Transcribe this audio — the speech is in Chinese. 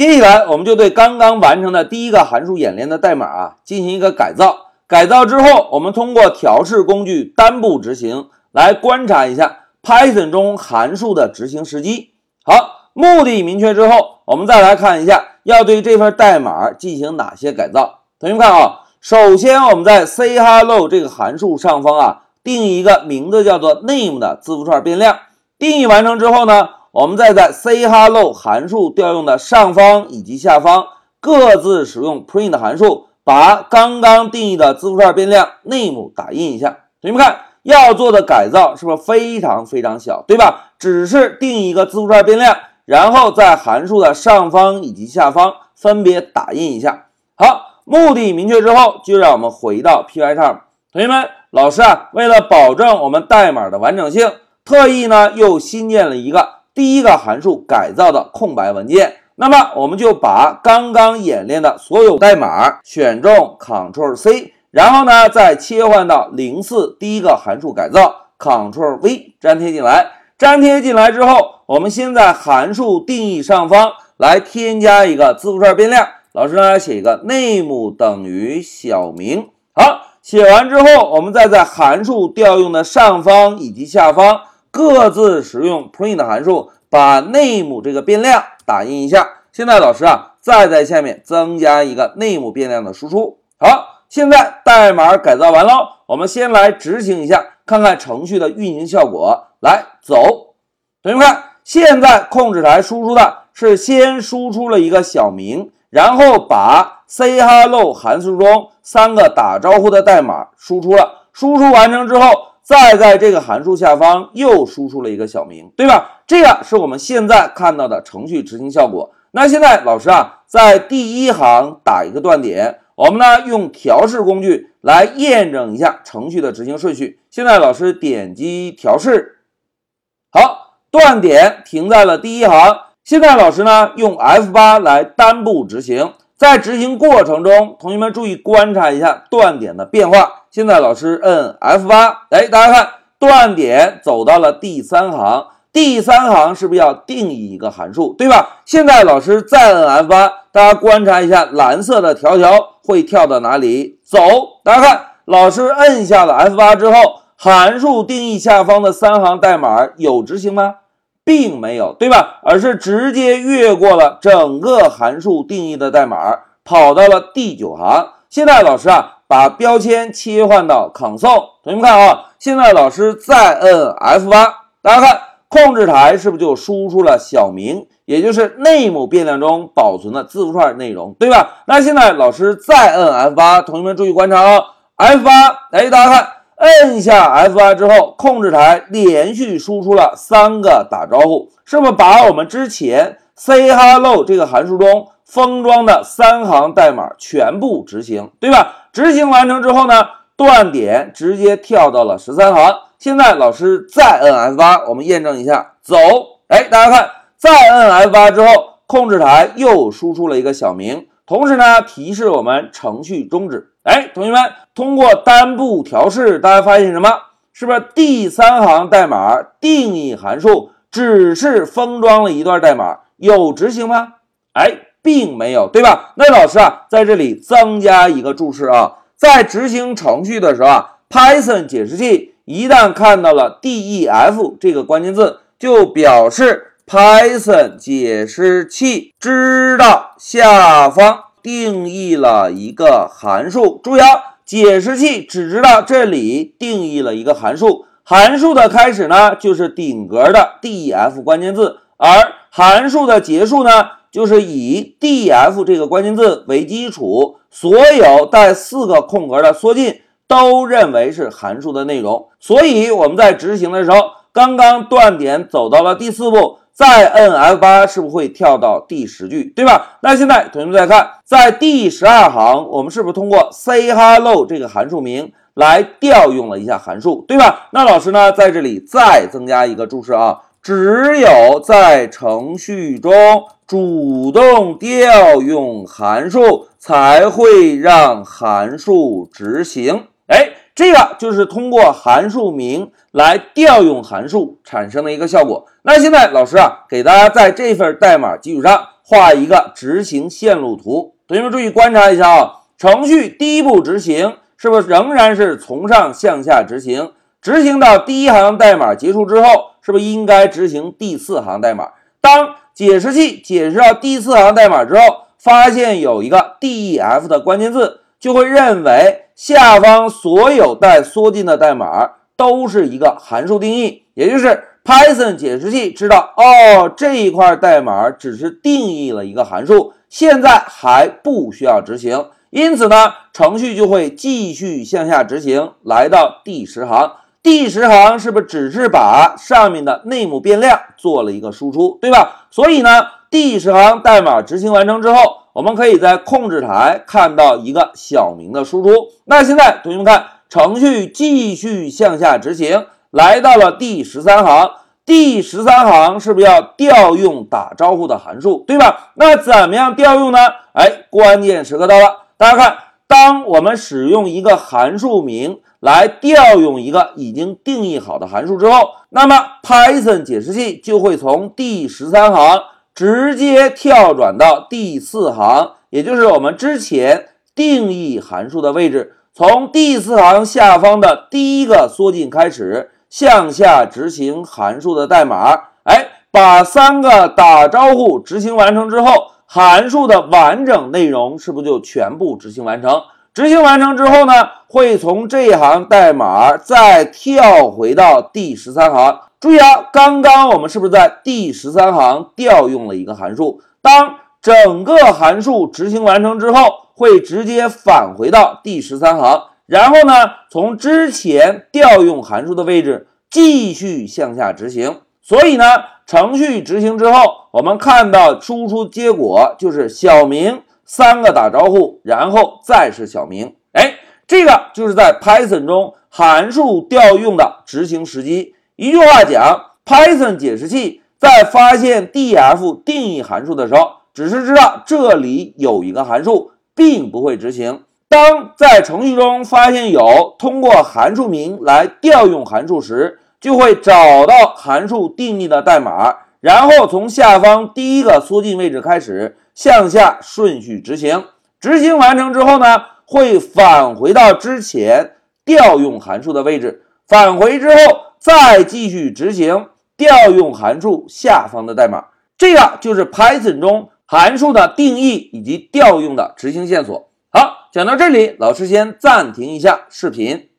接下来，我们就对刚刚完成的第一个函数演练的代码啊进行一个改造。改造之后，我们通过调试工具单步执行来观察一下 Python 中函数的执行时机。好，目的明确之后，我们再来看一下要对这份代码进行哪些改造。同学们看啊，首先我们在 say hello 这个函数上方啊定义一个名字叫做 name 的字符串变量。定义完成之后呢？我们再在 say hello 函数调用的上方以及下方各自使用 print 函数，把刚刚定义的字符串变量 name 打印一下。同学们看，要做的改造是不是非常非常小，对吧？只是定一个字符串变量，然后在函数的上方以及下方分别打印一下。好，目的明确之后，就让我们回到 Pycharm。同学们，老师啊，为了保证我们代码的完整性，特意呢又新建了一个。第一个函数改造的空白文件，那么我们就把刚刚演练的所有代码选中 Ctrl C，然后呢再切换到零四第一个函数改造 Ctrl V 粘贴进来。粘贴进来之后，我们先在函数定义上方来添加一个字符串变量。老师呢写一个 name 等于小明。好，写完之后，我们再在函数调用的上方以及下方。各自使用 print 函数，把 name 这个变量打印一下。现在老师啊，再在下面增加一个 name 变量的输出。好，现在代码改造完喽，我们先来执行一下，看看程序的运行效果。来，走，同学们看，现在控制台输出的是先输出了一个小明，然后把 say hello 函数中三个打招呼的代码输出了。输出完成之后。再在这个函数下方又输出了一个小明，对吧？这个是我们现在看到的程序执行效果。那现在老师啊，在第一行打一个断点，我们呢用调试工具来验证一下程序的执行顺序。现在老师点击调试，好，断点停在了第一行。现在老师呢用 F8 来单步执行。在执行过程中，同学们注意观察一下断点的变化。现在老师摁 F8，哎，大家看断点走到了第三行，第三行是不是要定义一个函数，对吧？现在老师再摁 F8，大家观察一下蓝色的条条会跳到哪里？走，大家看，老师摁下了 F8 之后，函数定义下方的三行代码有执行吗？并没有，对吧？而是直接越过了整个函数定义的代码，跑到了第九行。现在老师啊，把标签切换到 console。同学们看啊，现在老师再摁 F8，大家看控制台是不是就输出了小明，也就是 name 变量中保存的字符串内容，对吧？那现在老师再摁 F8，同学们注意观察啊，F8，哎，大家看。摁下 F8 之后，控制台连续输出了三个打招呼，是不是把我们之前 say hello 这个函数中封装的三行代码全部执行，对吧？执行完成之后呢，断点直接跳到了十三行。现在老师再摁 F8，我们验证一下，走。哎，大家看，再摁 F8 之后，控制台又输出了一个小明，同时呢，提示我们程序终止。哎，同学们，通过单步调试，大家发现什么？是不是第三行代码定义函数只是封装了一段代码，有执行吗？哎，并没有，对吧？那老师啊，在这里增加一个注释啊，在执行程序的时候啊，Python 解释器一旦看到了 def 这个关键字，就表示 Python 解释器知道下方。定义了一个函数，注意啊，解释器只知道这里定义了一个函数，函数的开始呢就是顶格的 def 关键字，而函数的结束呢就是以 def 这个关键字为基础，所有带四个空格的缩进都认为是函数的内容，所以我们在执行的时候，刚刚断点走到了第四步。再摁 F8 是不是会跳到第十句，对吧？那现在同学们再看，在第十二行，我们是不是通过 say hello 这个函数名来调用了一下函数，对吧？那老师呢，在这里再增加一个注释啊，只有在程序中主动调用函数，才会让函数执行。哎。这个就是通过函数名来调用函数产生的一个效果。那现在老师啊，给大家在这份代码基础上画一个执行线路图。同学们注意观察一下啊，程序第一步执行是不是仍然是从上向下执行？执行到第一行代码结束之后，是不是应该执行第四行代码？当解释器解释到第四行代码之后，发现有一个 def 的关键字，就会认为下方所有带缩进的代码都是一个函数定义，也就是 Python 解释器知道哦，这一块代码只是定义了一个函数。现在还不需要执行，因此呢，程序就会继续向下执行，来到第十行。第十行是不是只是把上面的内幕变量做了一个输出，对吧？所以呢，第十行代码执行完成之后，我们可以在控制台看到一个小明的输出。那现在同学们看，程序继续向下执行，来到了第十三行。第十三行是不是要调用打招呼的函数，对吧？那怎么样调用呢？哎，关键时刻到了，大家看，当我们使用一个函数名来调用一个已经定义好的函数之后，那么 Python 解释器就会从第十三行直接跳转到第四行，也就是我们之前定义函数的位置，从第四行下方的第一个缩进开始。向下执行函数的代码，哎，把三个打招呼执行完成之后，函数的完整内容是不是就全部执行完成？执行完成之后呢，会从这一行代码再跳回到第十三行。注意啊，刚刚我们是不是在第十三行调用了一个函数？当整个函数执行完成之后，会直接返回到第十三行。然后呢，从之前调用函数的位置继续向下执行。所以呢，程序执行之后，我们看到输出结果就是小明三个打招呼，然后再是小明。哎，这个就是在 Python 中函数调用的执行时机。一句话讲，Python 解释器在发现 df 定义函数的时候，只是知道这里有一个函数，并不会执行。当在程序中发现有通过函数名来调用函数时，就会找到函数定义的代码，然后从下方第一个缩进位置开始向下顺序执行。执行完成之后呢，会返回到之前调用函数的位置。返回之后再继续执行调用函数下方的代码。这个就是 Python 中函数的定义以及调用的执行线索。讲到这里，老师先暂停一下视频。